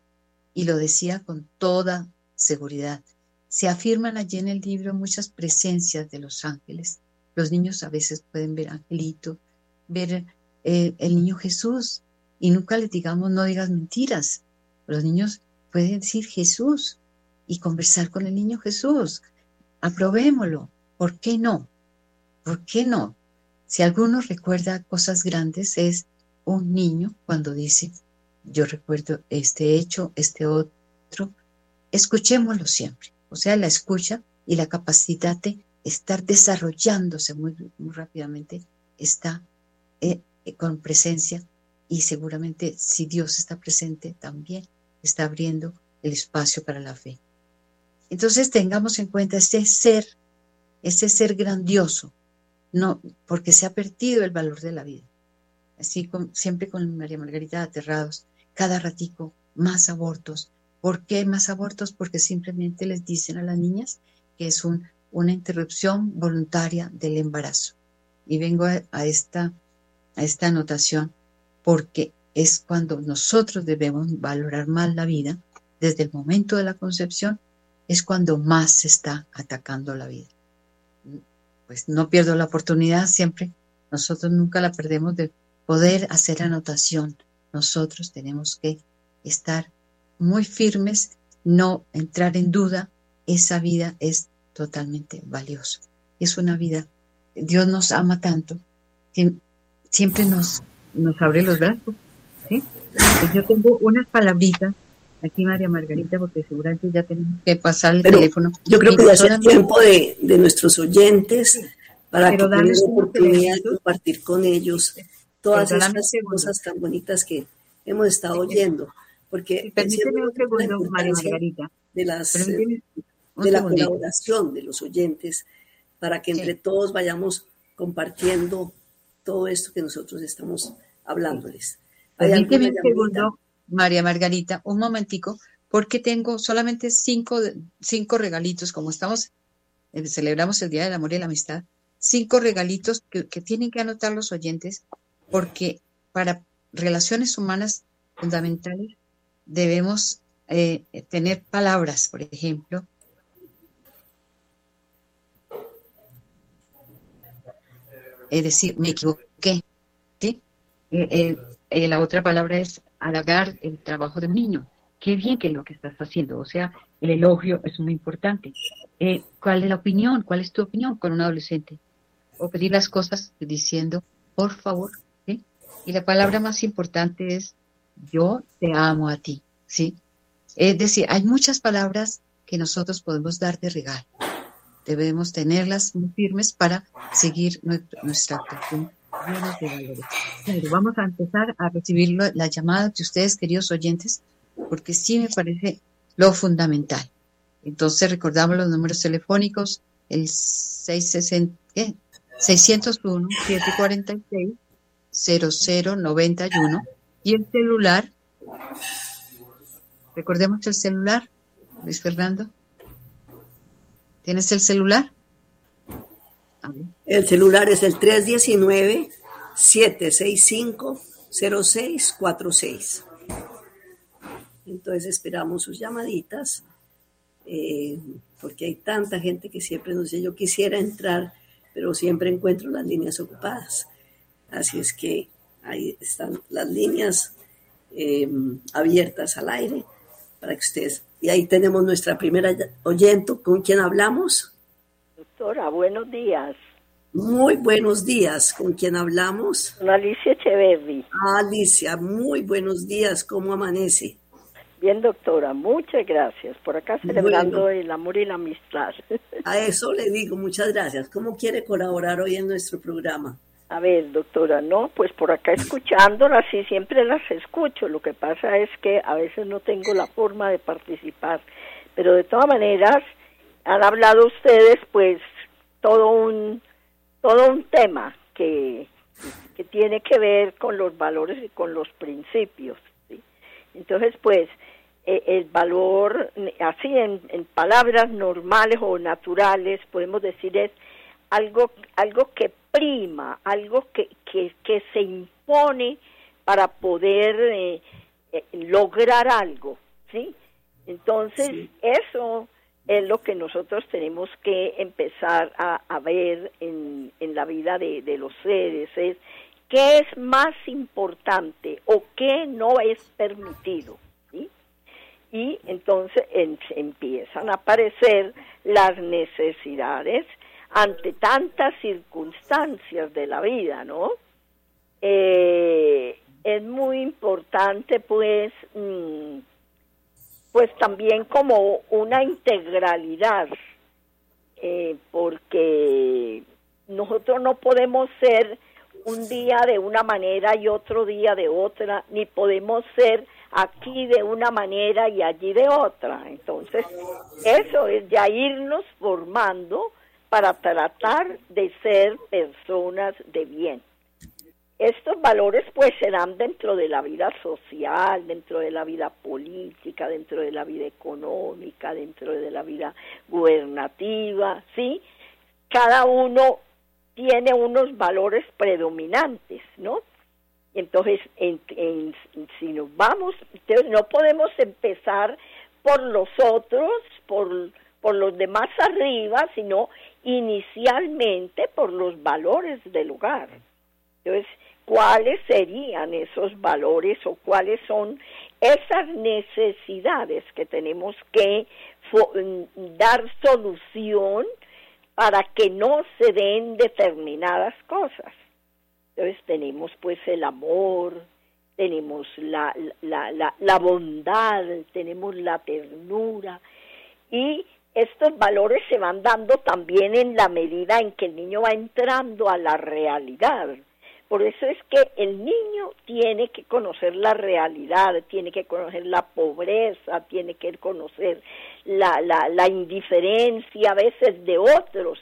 Y lo decía con toda seguridad se afirman allí en el libro muchas presencias de los ángeles. Los niños a veces pueden ver angelito, ver eh, el niño Jesús, y nunca les digamos no digas mentiras. Los niños pueden decir Jesús y conversar con el niño Jesús. Aprobémoslo. ¿Por qué no? ¿Por qué no? Si alguno recuerda cosas grandes, es un niño cuando dice, yo recuerdo este hecho, este otro, escuchémoslo siempre. O sea, la escucha y la capacidad de estar desarrollándose muy, muy rápidamente está eh, con presencia y seguramente si Dios está presente también está abriendo el espacio para la fe. Entonces tengamos en cuenta ese ser, ese ser grandioso, no, porque se ha perdido el valor de la vida. Así con, siempre con María Margarita aterrados, cada ratico más abortos. ¿Por qué más abortos? Porque simplemente les dicen a las niñas que es un, una interrupción voluntaria del embarazo. Y vengo a, esta, a esta anotación porque es cuando nosotros debemos valorar más la vida, desde el momento de la concepción, es cuando más se está atacando la vida. Pues no pierdo la oportunidad siempre, nosotros nunca la perdemos de poder hacer anotación. Nosotros tenemos que estar muy firmes, no entrar en duda, esa vida es totalmente valiosa. Es una vida, Dios nos ama tanto, que siempre nos, nos abre los brazos yo tengo unas palabritas aquí, María Margarita, porque seguramente ya tenemos que pasar el teléfono. Yo creo que ya es el tiempo de, de, nuestros oyentes para que tengan la oportunidad de compartir con ellos todas esas cosas tan bonitas que hemos estado oyendo. Porque permíteme un segundo, María Margarita. De, las, de la colaboración de los oyentes para que entre todos vayamos compartiendo todo esto que nosotros estamos hablándoles. Permíteme un segundo, María Margarita, un momentico, porque tengo solamente cinco, cinco regalitos, como estamos, eh, celebramos el Día del Amor y la Amistad, cinco regalitos que, tienen que anotar los oyentes, porque para relaciones humanas fundamentales debemos eh, tener palabras, por ejemplo, es decir, me equivoqué, ¿sí? Eh, la otra palabra es halagar el trabajo del niño. Qué bien que lo que estás haciendo. O sea, el elogio es muy importante. Eh, ¿Cuál es la opinión? ¿Cuál es tu opinión con un adolescente? O pedir las cosas diciendo, por favor. ¿sí? Y la palabra más importante es, yo te amo a ti. ¿sí? Es decir, hay muchas palabras que nosotros podemos dar de regalo. Debemos tenerlas muy firmes para seguir nuestra actuación vamos a empezar a recibir la llamada de ustedes, queridos oyentes, porque sí me parece lo fundamental. Entonces recordamos los números telefónicos, el 660, 601 746 0091 y el celular. Recordemos el celular, Luis Fernando. ¿Tienes el celular? El celular es el 319-765-0646. Entonces esperamos sus llamaditas, eh, porque hay tanta gente que siempre nos dice, yo quisiera entrar, pero siempre encuentro las líneas ocupadas. Así es que ahí están las líneas eh, abiertas al aire para que ustedes... Y ahí tenemos nuestra primera oyente, ¿con quien hablamos? Doctora, buenos días. Muy buenos días. ¿Con quién hablamos? Con Alicia Echeverri. Alicia, muy buenos días. ¿Cómo amanece? Bien, doctora, muchas gracias. Por acá celebrando el amor y la amistad. A eso le digo, muchas gracias. ¿Cómo quiere colaborar hoy en nuestro programa? A ver, doctora, no, pues por acá escuchándolas y siempre las escucho. Lo que pasa es que a veces no tengo la forma de participar. Pero de todas maneras, han hablado ustedes pues todo un todo un tema que, que tiene que ver con los valores y con los principios entonces pues e, el valor así en, en, palabras normales o naturales podemos decir es algo algo que prima algo que que, que se impone para poder eh, eh, lograr algo sí entonces eso es lo que nosotros tenemos que empezar a, ver en, la vida de, los seres, es qué es más importante o qué no es permitido. Y entonces empiezan a aparecer las necesidades ante tantas circunstancias de la vida, ¿no? Eh, es muy importante, pues, mm, pues también como una integralidad, eh, porque nosotros no podemos ser un día de una manera y otro día de otra, ni podemos ser aquí de una manera y allí de otra. Entonces, eso es ya irnos formando para tratar de ser personas de bien. Estos valores pues se dan dentro de la vida social, dentro de la vida política, dentro de la vida económica, dentro de la vida gubernativa, ¿sí? Cada uno tiene unos valores predominantes, ¿no? Entonces, si nos vamos, entonces no podemos empezar por los otros, por, por los demás arriba, sino inicialmente por los valores del hogar. Entonces, ¿cuáles serían esos valores o cuáles son esas necesidades que tenemos que mm, dar solución para que no se den determinadas cosas? Entonces tenemos pues el amor, tenemos la, la, la, la bondad, tenemos la ternura y estos valores se van dando también en la medida en que el niño va entrando a la realidad. Por eso es que el niño tiene que conocer la realidad, tiene que conocer la pobreza, tiene que conocer la, la, la indiferencia a veces de otros,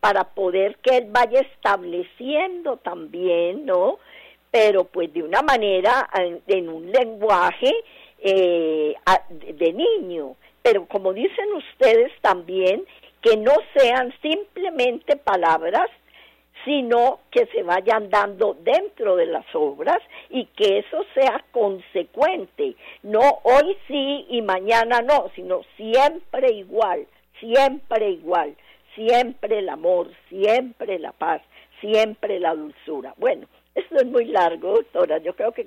para poder que él vaya estableciendo también, ¿no? Pero pues de una manera, en un lenguaje eh, de niño. Pero como dicen ustedes también, que no sean simplemente palabras, sino que se vayan dando dentro de las obras y que eso sea consecuente, no hoy sí y mañana no, sino siempre igual, siempre igual siempre el amor, siempre la paz, siempre la dulzura. Bueno, esto es muy largo, doctora. Yo creo que,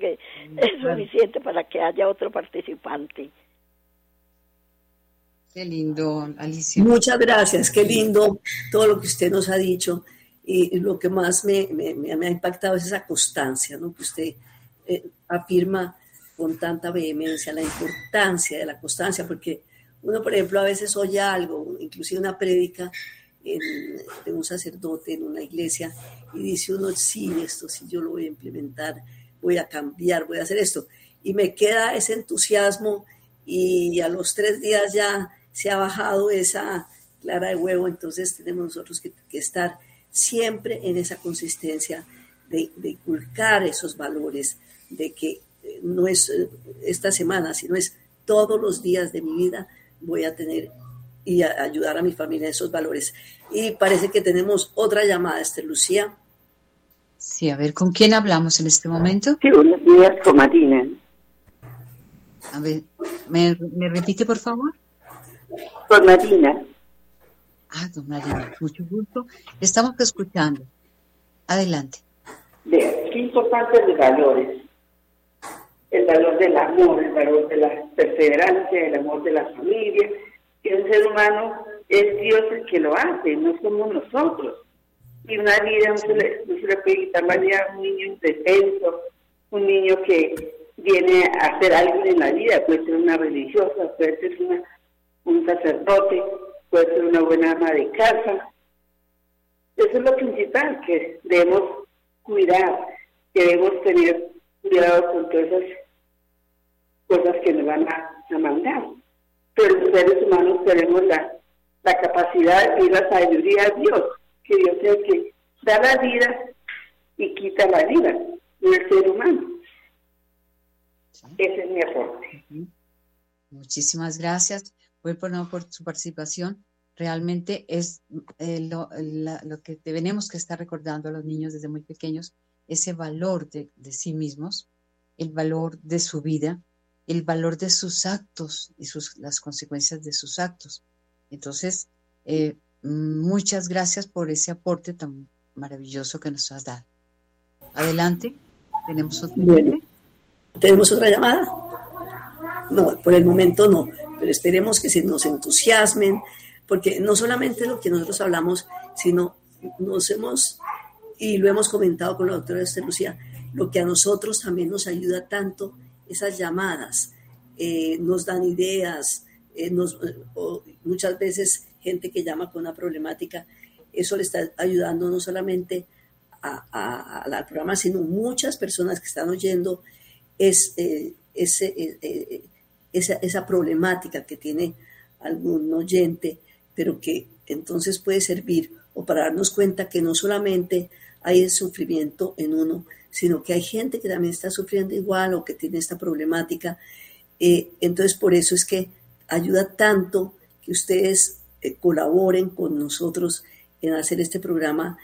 es suficiente para que haya otro participante. Qué lindo, Alicia. Muchas gracias, qué lindo todo lo que usted nos ha dicho. Y lo que más me, ha impactado es esa constancia, ¿no? Que usted eh, afirma con tanta vehemencia la importancia de la constancia, porque uno, por ejemplo, a veces oye algo, inclusive una prédica, de un sacerdote en una iglesia y dice uno, sí, esto sí yo lo voy a implementar, voy a cambiar, voy a hacer esto. Y me queda ese entusiasmo y a los tres días ya se ha bajado esa clara de huevo, entonces tenemos nosotros que, estar siempre en esa consistencia de, de, inculcar esos valores, de que eh, no es eh, esta semana, sino es todos los días de mi vida voy a tener y ayudar a mi familia en esos valores. Y parece que tenemos otra llamada, Esther Lucía. Sí, a ver, ¿con quién hablamos en este momento? Sí, buenos días, con Marina. A ver, ¿me, repite, por favor? Con Marina. Ah, don Marina, mucho gusto. Estamos escuchando. Adelante. Vean, qué importante los valores. El valor del amor, el valor de la perseverancia, el amor de la familia, que un ser humano es Dios el que lo hace, no somos nosotros. Y una vida no se le, no puede quitar un niño indefenso, un niño que viene a hacer algo en la vida, puede ser una religiosa, puede ser un sacerdote, puede ser una buena ama de casa. Eso es lo principal que debemos cuidar, que debemos tener cuidado con todas esas cosas que nos van a, a mandar pero los seres humanos tenemos la, capacidad y la sabiduría de Dios, que Dios es el que da la vida y quita la vida del ser humano. Ese es mi aporte. Muchísimas gracias por, su participación. Realmente es eh, lo, que tenemos que estar recordando a los niños desde muy pequeños, ese valor de, de sí mismos, el valor de su vida, el valor de sus actos y sus, las consecuencias de sus actos. Entonces, eh, muchas gracias por ese aporte tan maravilloso que nos has dado. Adelante, tenemos otra. ¿Tenemos otra llamada? No, por el momento no, pero esperemos que se nos entusiasmen, porque no solamente lo que nosotros hablamos, sino nos hemos, y lo hemos comentado con la doctora Esther Lucía, lo que a nosotros también nos ayuda tanto, esas llamadas, eh, nos dan ideas, eh, nos, muchas veces gente que llama con una problemática, eso le está ayudando no solamente a, al programa, sino muchas personas que están oyendo es, eh, ese, esa, esa problemática que tiene algún oyente, pero que entonces puede servir o para darnos cuenta que no solamente hay el sufrimiento en uno, sino que hay gente que también está sufriendo igual o que tiene esta problemática. Eh, entonces, por eso es que ayuda tanto que ustedes eh, colaboren con nosotros en hacer este programa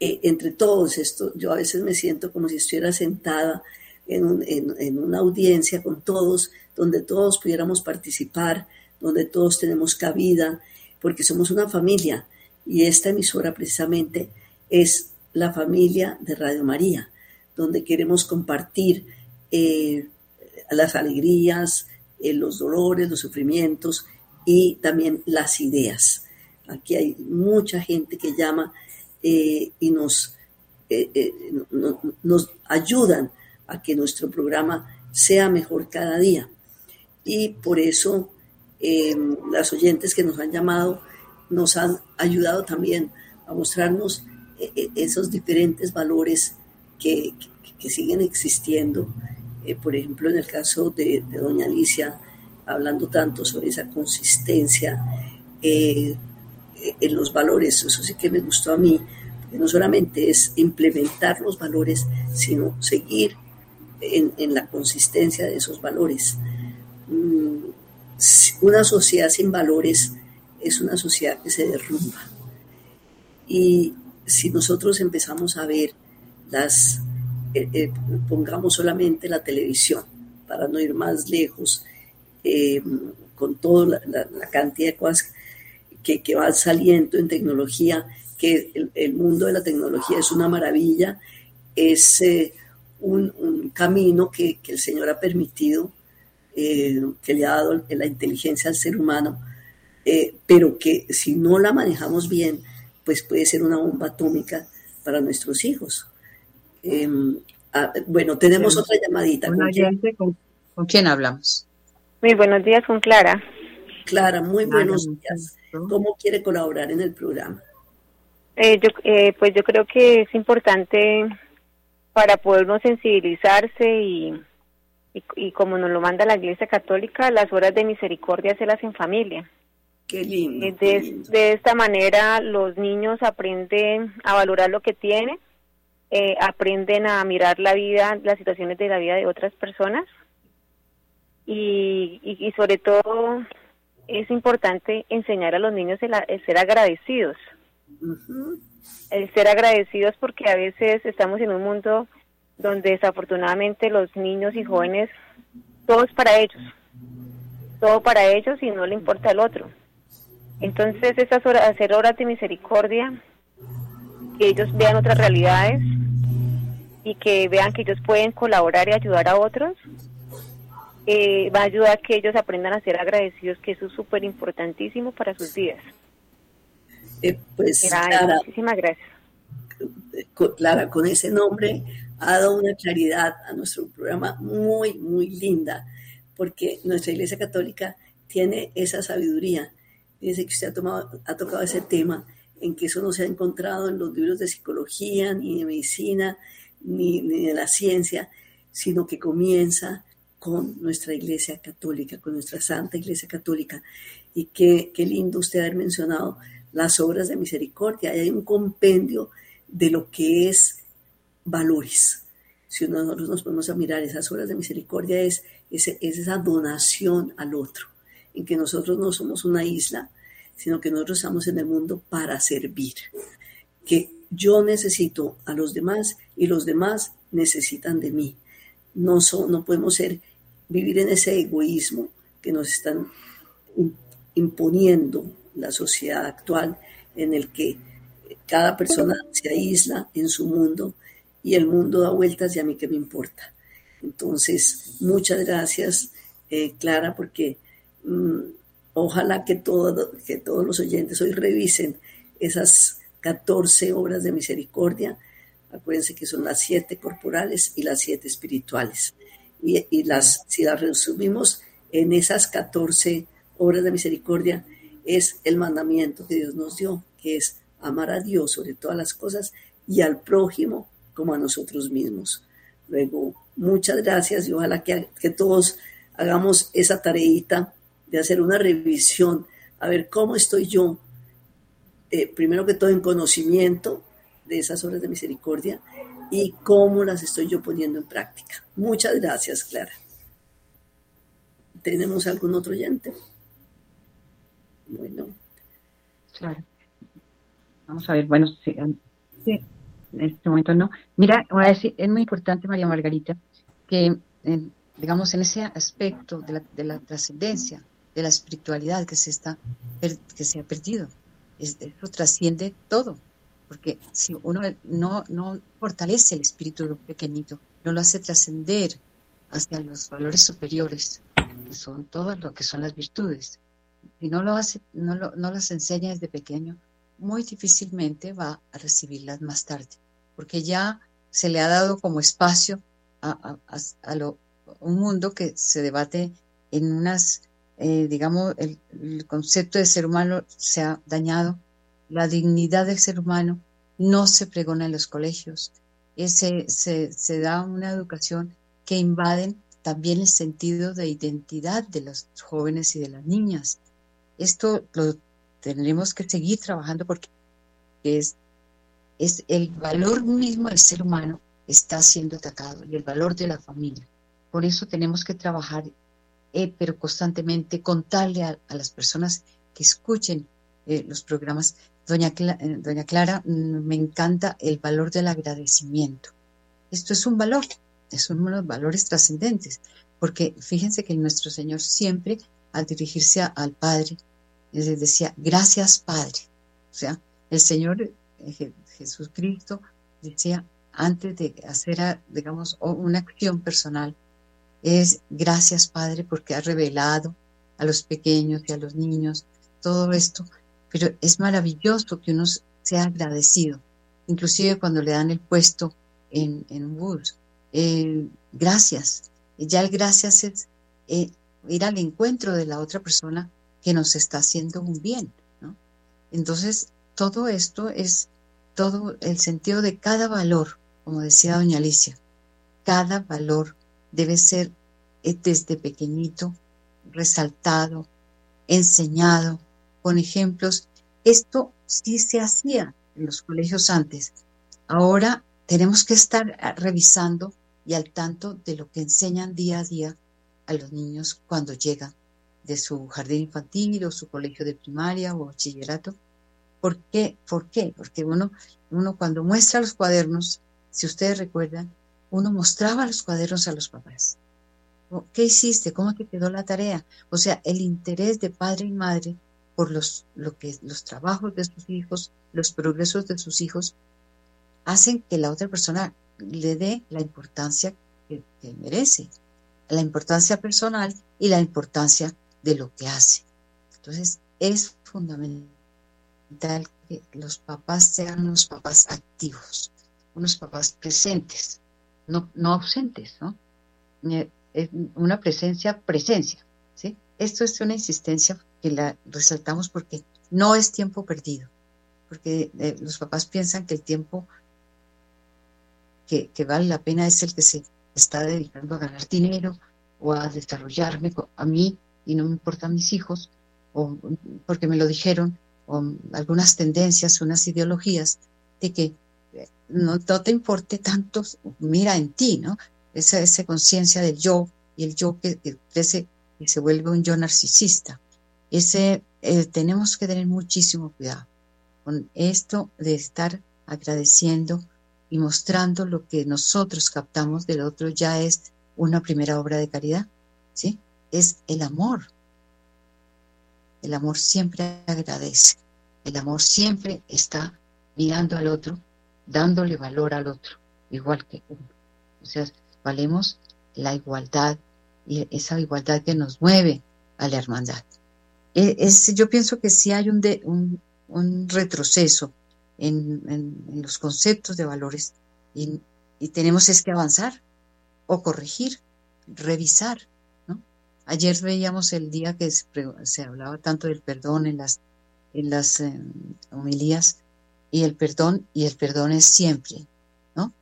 eh, entre todos. Esto, yo a veces me siento como si estuviera sentada en, en una audiencia con todos, donde todos pudiéramos participar, donde todos tenemos cabida, porque somos una familia y esta emisora precisamente es la familia de Radio María, donde queremos compartir eh, las alegrías, eh, los dolores, los sufrimientos y también las ideas. Aquí hay mucha gente que llama eh, y nos, nos ayudan a que nuestro programa sea mejor cada día. Y por eso las oyentes que nos han llamado nos han ayudado también a mostrarnos eh, eh, esos diferentes valores que, siguen existiendo. Eh, por ejemplo, en el caso de, doña Alicia, hablando tanto sobre esa consistencia en los valores, eso sí que me gustó a mí, que no solamente es implementar los valores, sino seguir en, la consistencia de esos valores. Mm, una sociedad sin valores es una sociedad que se derrumba. Y si nosotros empezamos a ver las, eh, eh, pongamos solamente la televisión, para no ir más lejos, eh, con toda la, cantidad de cosas que, que van saliendo en tecnología, que el, mundo de la tecnología es una maravilla, es un, camino que, que, el Señor ha permitido, que le ha dado la inteligencia al ser humano, pero que si no la manejamos bien, pues puede ser una bomba atómica para nuestros hijos. Em, ah, bueno, tenemos otra llamadita. ¿Con, quién? hablamos? Muy buenos días, con Clara. Clara, muy buenos días. ¿Cómo quiere colaborar en el programa? Eh, yo, eh, pues yo creo que es importante para podernos sensibilizarse y, y, como nos lo manda la Iglesia Católica, las horas de misericordia hacerlas en familia. Qué lindo, de, esta manera los niños aprenden a valorar lo que tienen, eh, aprenden a mirar la vida, las situaciones de la vida de otras personas y, y, sobre todo es importante enseñar a los niños el, ser agradecidos. El ser agradecidos porque a veces estamos en un mundo donde desafortunadamente los niños y jóvenes, todo es para ellos, todo para ellos y no le importa al otro. Entonces, esas horas, hacer horas de misericordia, que ellos vean otras realidades y que vean que ellos pueden colaborar y ayudar a otros, eh, va a ayudar a que ellos aprendan a ser agradecidos, que eso es súper importantísimo para sus vidas. Eh, pues, muchísimas gracias. Clara, con ese nombre ha dado una claridad a nuestro programa muy, muy linda, porque nuestra Iglesia Católica tiene esa sabiduría Fíjese que usted ha, tomado, ha tocado ese tema, en que eso no se ha encontrado en los libros de psicología, ni de medicina, ni, de la ciencia, sino que comienza con nuestra Iglesia Católica, con nuestra Santa Iglesia Católica. Y qué, qué lindo usted haber mencionado las obras de misericordia. hay un compendio de lo que es valores. Si nosotros nos ponemos a mirar esas obras de misericordia, es, es, es esa donación al otro, en que nosotros no somos una isla, sino que nosotros estamos en el mundo para servir. Que yo necesito a los demás y los demás necesitan de mí. No, no podemos ser, vivir en ese egoísmo que nos están imponiendo la sociedad actual en el que cada persona se aísla en su mundo y el mundo da vueltas y a mí qué me importa. Entonces, muchas gracias, eh, Clara, porque mm, ojalá que, todo, que todos los oyentes hoy revisen esas 14 obras de misericordia. Acuérdense que son las siete corporales y las siete espirituales. Y, y las, si las resumimos en esas 14 obras de misericordia, es el mandamiento que Dios nos dio, que es amar a Dios sobre todas las cosas y al prójimo como a nosotros mismos. Luego, muchas gracias y ojalá que, que todos hagamos esa tareita de hacer una revisión, a ver cómo estoy yo, eh, primero que todo en conocimiento de esas obras de misericordia y cómo las estoy yo poniendo en práctica. Muchas gracias, Clara. ¿Tenemos algún otro oyente? Bueno. Claro. Vamos a ver, bueno, sí, en este momento no. Mira, voy a decir, es muy importante, María Margarita, que, digamos, en ese aspecto de la, de la trascendencia, de la espiritualidad que se, está, que se ha perdido, eso trasciende todo, porque si uno no, no fortalece el espíritu de un pequeñito, no lo hace trascender hacia los valores superiores, que son todo lo que son las virtudes, si no lo hace, no, lo, no las enseña desde pequeño, muy difícilmente va a recibirlas más tarde, porque ya se le ha dado como espacio a, a, lo, un mundo que se debate en unas, eh, digamos, el, concepto de ser humano se ha dañado, la dignidad del ser humano no se pregona en los colegios, se, se, se da una educación que invaden también el sentido de identidad de los jóvenes y de las niñas. Esto lo tendremos que seguir trabajando porque es, es el valor mismo del ser humano está siendo atacado y el valor de la familia. Por eso tenemos que trabajar, eh, pero constantemente contarle a, las personas que escuchen eh, los programas. Doña, eh, Doña Clara, mm, me encanta el valor del agradecimiento. Esto es un valor, es uno de los valores trascendentes, porque fíjense que nuestro Señor siempre, al dirigirse al Padre, les decía, gracias Padre. O sea, el Señor eh, Jesucristo decía, antes de hacer, digamos, una acción personal, es gracias Padre porque ha revelado a los pequeños y a los niños todo esto, pero es maravilloso que uno sea agradecido, inclusive cuando le dan el puesto en, un bus. Eh, gracias. Ya el gracias es eh, ir al encuentro de la otra persona que nos está haciendo un bien. ¿no? Entonces, todo esto es todo el sentido de cada valor, como decía doña Alicia, cada valor debe ser eh, desde pequeñito resaltado, enseñado, con ejemplos. Esto sí se hacía en los colegios antes. Ahora tenemos que estar ah, revisando y al tanto de lo que enseñan día a día a los niños cuando llegan de su jardín infantil o su colegio de primaria o bachillerato. ¿Por qué? ¿Por qué? Porque uno, uno cuando muestra los cuadernos, si ustedes recuerdan, uno mostraba los cuadernos a los papás. ¿Qué hiciste? ¿Cómo te quedó la tarea? O sea, el interés de padre y madre por los, lo que, los trabajos de sus hijos, los progresos de sus hijos, hacen que la otra persona le dé la importancia que, que merece, la importancia personal y la importancia de lo que hace. Entonces, es fundamental que los papás sean unos papás activos, unos papás presentes, no, no ausentes, ¿no? Eh, una presencia, presencia, ¿sí? Esto es una insistencia que la resaltamos porque no es tiempo perdido, porque eh, los papás piensan que el tiempo que, que, vale la pena es el que se está dedicando a ganar dinero o a desarrollarme a mí y no me importan mis hijos, o porque me lo dijeron, o algunas tendencias, unas ideologías de que eh, no, te importe tanto, mira en ti, ¿no? Esa, esa conciencia del yo y el yo que, crece y se vuelve un yo narcisista. Ese, eh, tenemos que tener muchísimo cuidado con esto de estar agradeciendo y mostrando lo que nosotros captamos del otro ya es una primera obra de caridad, ¿sí? es el amor. el amor siempre agradece, el amor siempre está mirando al otro, dándole valor al otro, igual que uno. O sea, valemos la igualdad y esa igualdad que nos mueve a la hermandad. E, es, yo pienso que sí hay un, un retroceso en, en, los conceptos de valores y, y, tenemos es que avanzar o corregir, revisar. ¿no? Ayer veíamos el día que se, se hablaba tanto del perdón en las, en las eh, homilías y el perdón, y el perdón es siempre, ¿no?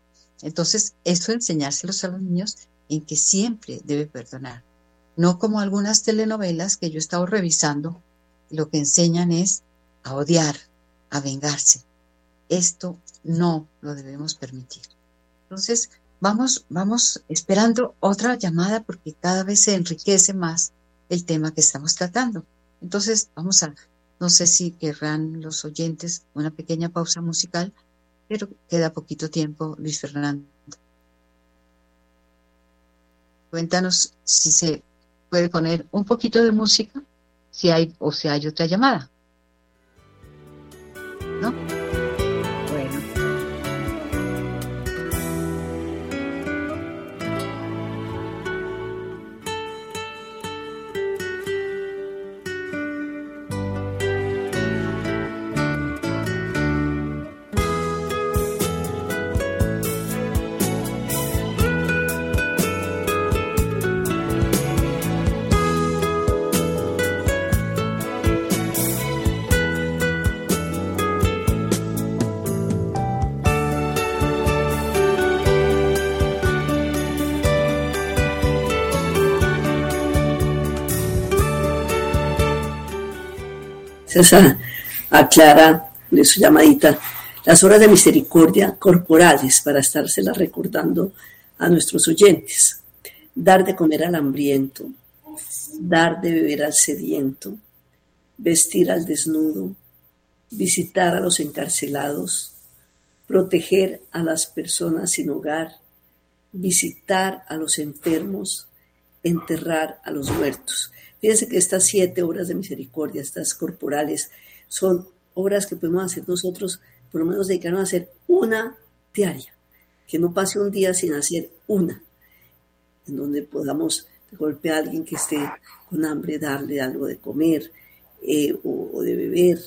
Entonces, eso enseñárselos a los niños en que siempre debe perdonar. No como algunas telenovelas que yo he estado revisando, lo que enseñan es a odiar, a vengarse. Esto no lo debemos permitir. Entonces, vamos, vamos esperando otra llamada porque cada vez se enriquece más el tema que estamos tratando. Entonces, vamos a no sé si querrán los oyentes una pequeña pausa musical, pero queda poquito tiempo, Luis Fernando. Cuéntanos si se puede poner un poquito de música, si hay o si hay otra llamada. César aclara de su llamadita las horas de misericordia corporales para estárselas recordando a nuestros oyentes. Dar de comer al hambriento, dar de beber al sediento, vestir al desnudo, visitar a los encarcelados, proteger a las personas sin hogar, visitar a los enfermos, enterrar a los muertos. Fíjense que estas siete obras de misericordia, estas corporales, son obras que podemos hacer nosotros, por lo menos dedicarnos a hacer una diaria, que no pase un día sin hacer una, en donde podamos golpear a alguien que esté con hambre, darle algo de comer eh, o, de beber,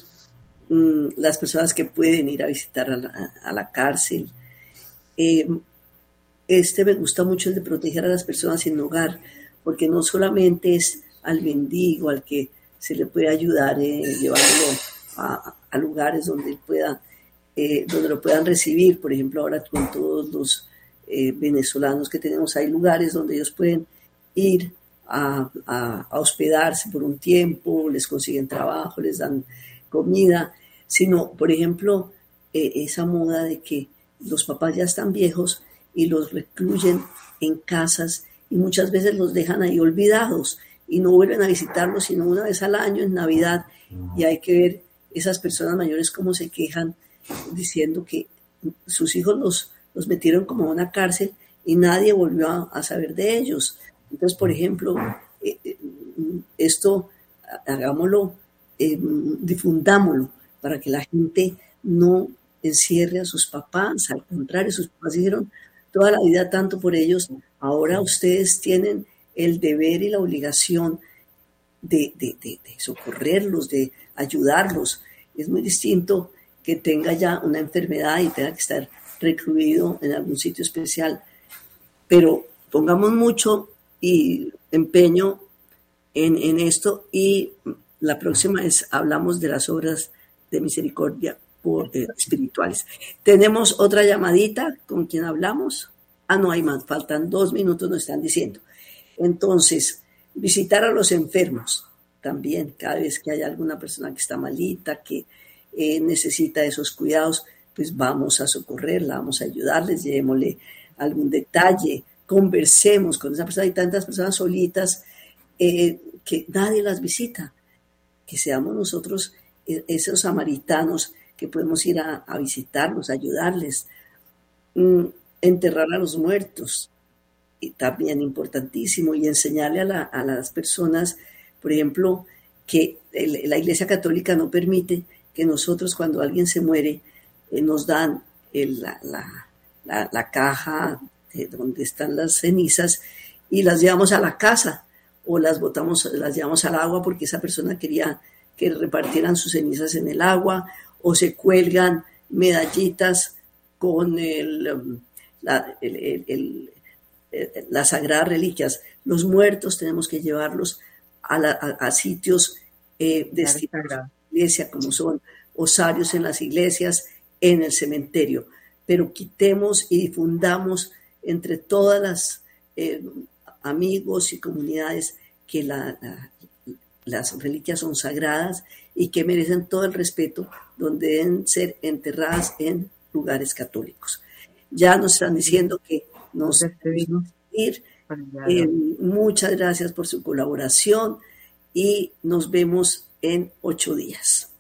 mm, las personas que pueden ir a visitar a la, cárcel. Eh, este me gusta mucho el de proteger a las personas sin hogar, porque no solamente es al mendigo, al que se le puede ayudar, eh, llevarlo a, lugares donde pueda, eh, donde lo puedan recibir. Por ejemplo, ahora con todos los eh, venezolanos que tenemos, hay lugares donde ellos pueden ir a, hospedarse por un tiempo, les consiguen trabajo, les dan comida, sino, por ejemplo, esa moda de que los papás ya están viejos y los recluyen en casas y muchas veces los dejan ahí olvidados y no vuelven a visitarlos sino una vez al año en Navidad y hay que ver esas personas mayores cómo se quejan diciendo que sus hijos los, los metieron como a una cárcel y nadie volvió a, saber de ellos. Entonces, por ejemplo, eh, eh, esto hagámoslo, eh, difundámoslo para que la gente no encierre a sus papás, al contrario, sus papás hicieron toda la vida tanto por ellos, ahora ustedes tienen el deber y la obligación de, socorrerlos, de ayudarlos. Es muy distinto que tenga ya una enfermedad y tenga que estar recluido en algún sitio especial. Pero pongamos mucho y empeño en, esto y la próxima vez hablamos de las obras de misericordia por, eh, espirituales. Tenemos otra llamadita con quien hablamos. Ah, no hay más, faltan dos minutos, nos están diciendo. Entonces, visitar a los enfermos también, cada vez que hay alguna persona que está malita, que eh, necesita esos cuidados, pues vamos a socorrerla, vamos a ayudarles, llevémosle algún detalle, conversemos con esa persona. Hay tantas personas solitas eh, que nadie las visita, que seamos nosotros eh, esos samaritanos que podemos ir a, visitarlos, ayudarles, mm, enterrar a los muertos, también importantísimo, y enseñarle a, las personas, por ejemplo, que la Iglesia Católica no permite que nosotros cuando alguien se muere eh, nos dan la, la, caja de donde están las cenizas y las llevamos a la casa o las botamos, las llevamos al agua porque esa persona quería que repartieran sus cenizas en el agua o se cuelgan medallitas con el, um, eh, las sagradas reliquias. Los muertos tenemos que llevarlos a, sitios eh, destinados a la iglesia, como son osarios en las iglesias, en el cementerio. Pero quitemos y difundamos entre todas las eh, amigos y comunidades que las reliquias son sagradas y que merecen todo el respeto, donde deben ser enterradas en lugares católicos. Ya nos están diciendo que nos ir. Eh, muchas gracias por su colaboración y nos vemos en ocho días.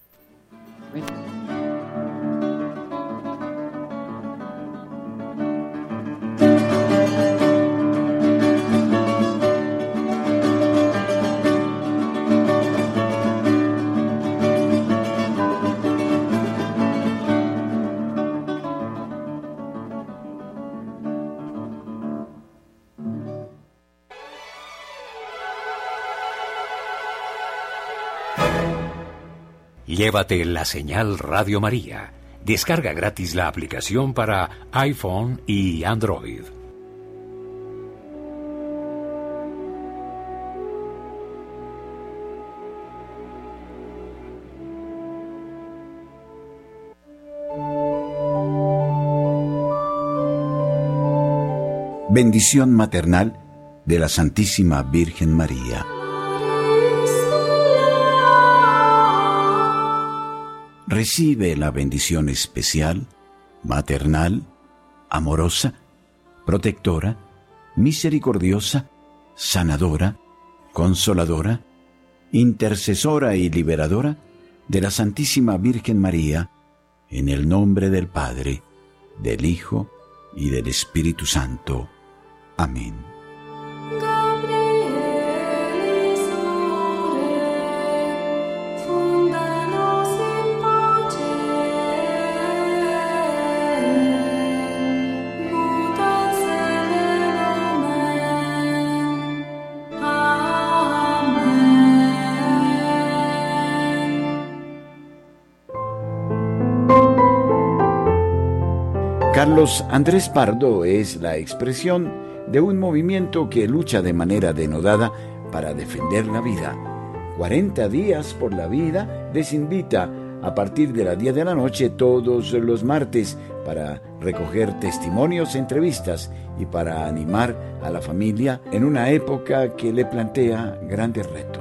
Llévate la señal Radio María. Descarga gratis la aplicación para iPhone y Android. Bendición maternal de la Santísima Virgen María. Recibe la bendición especial, maternal, amorosa, protectora, misericordiosa, sanadora, consoladora, intercesora y liberadora de la Santísima Virgen María, en el nombre del Padre, del Hijo y del Espíritu Santo. Amén. Andrés Pardo es la expresión de un movimiento que lucha de manera denodada para defender la vida. 40 días por la vida les invita a partir de las 10 de la noche todos los martes para recoger testimonios, entrevistas y para animar a la familia en una época que le plantea grandes retos.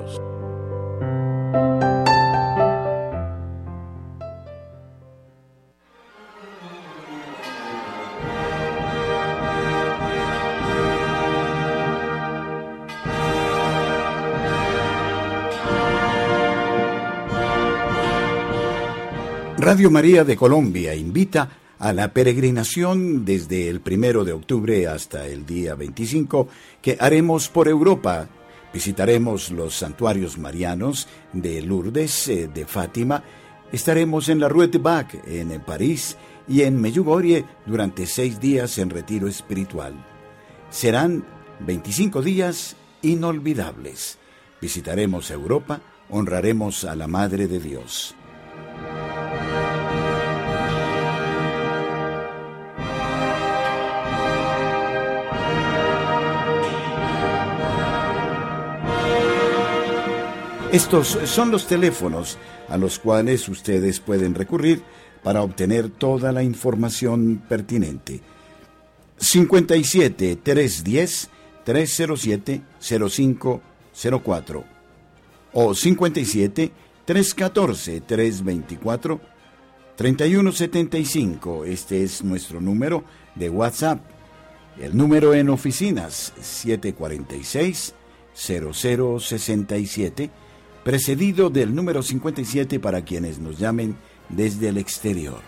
Radio María de Colombia invita a la peregrinación desde el primero de octubre hasta el día 25 que haremos por Europa. Visitaremos los santuarios marianos de Lourdes, eh, de Fátima. Estaremos en la Rue de Bac, en París, y en Medjugorje durante seis días en retiro espiritual. Serán 25 días inolvidables. Visitaremos Europa, honraremos a la Madre de Dios. Estos son los teléfonos a los cuales ustedes pueden recurrir para obtener toda la información pertinente. 57 310 307 0504 o 57 314 324 3175. Este es nuestro número de WhatsApp. El número en oficinas 746 0067 precedido del número 57 para quienes nos llamen desde el exterior.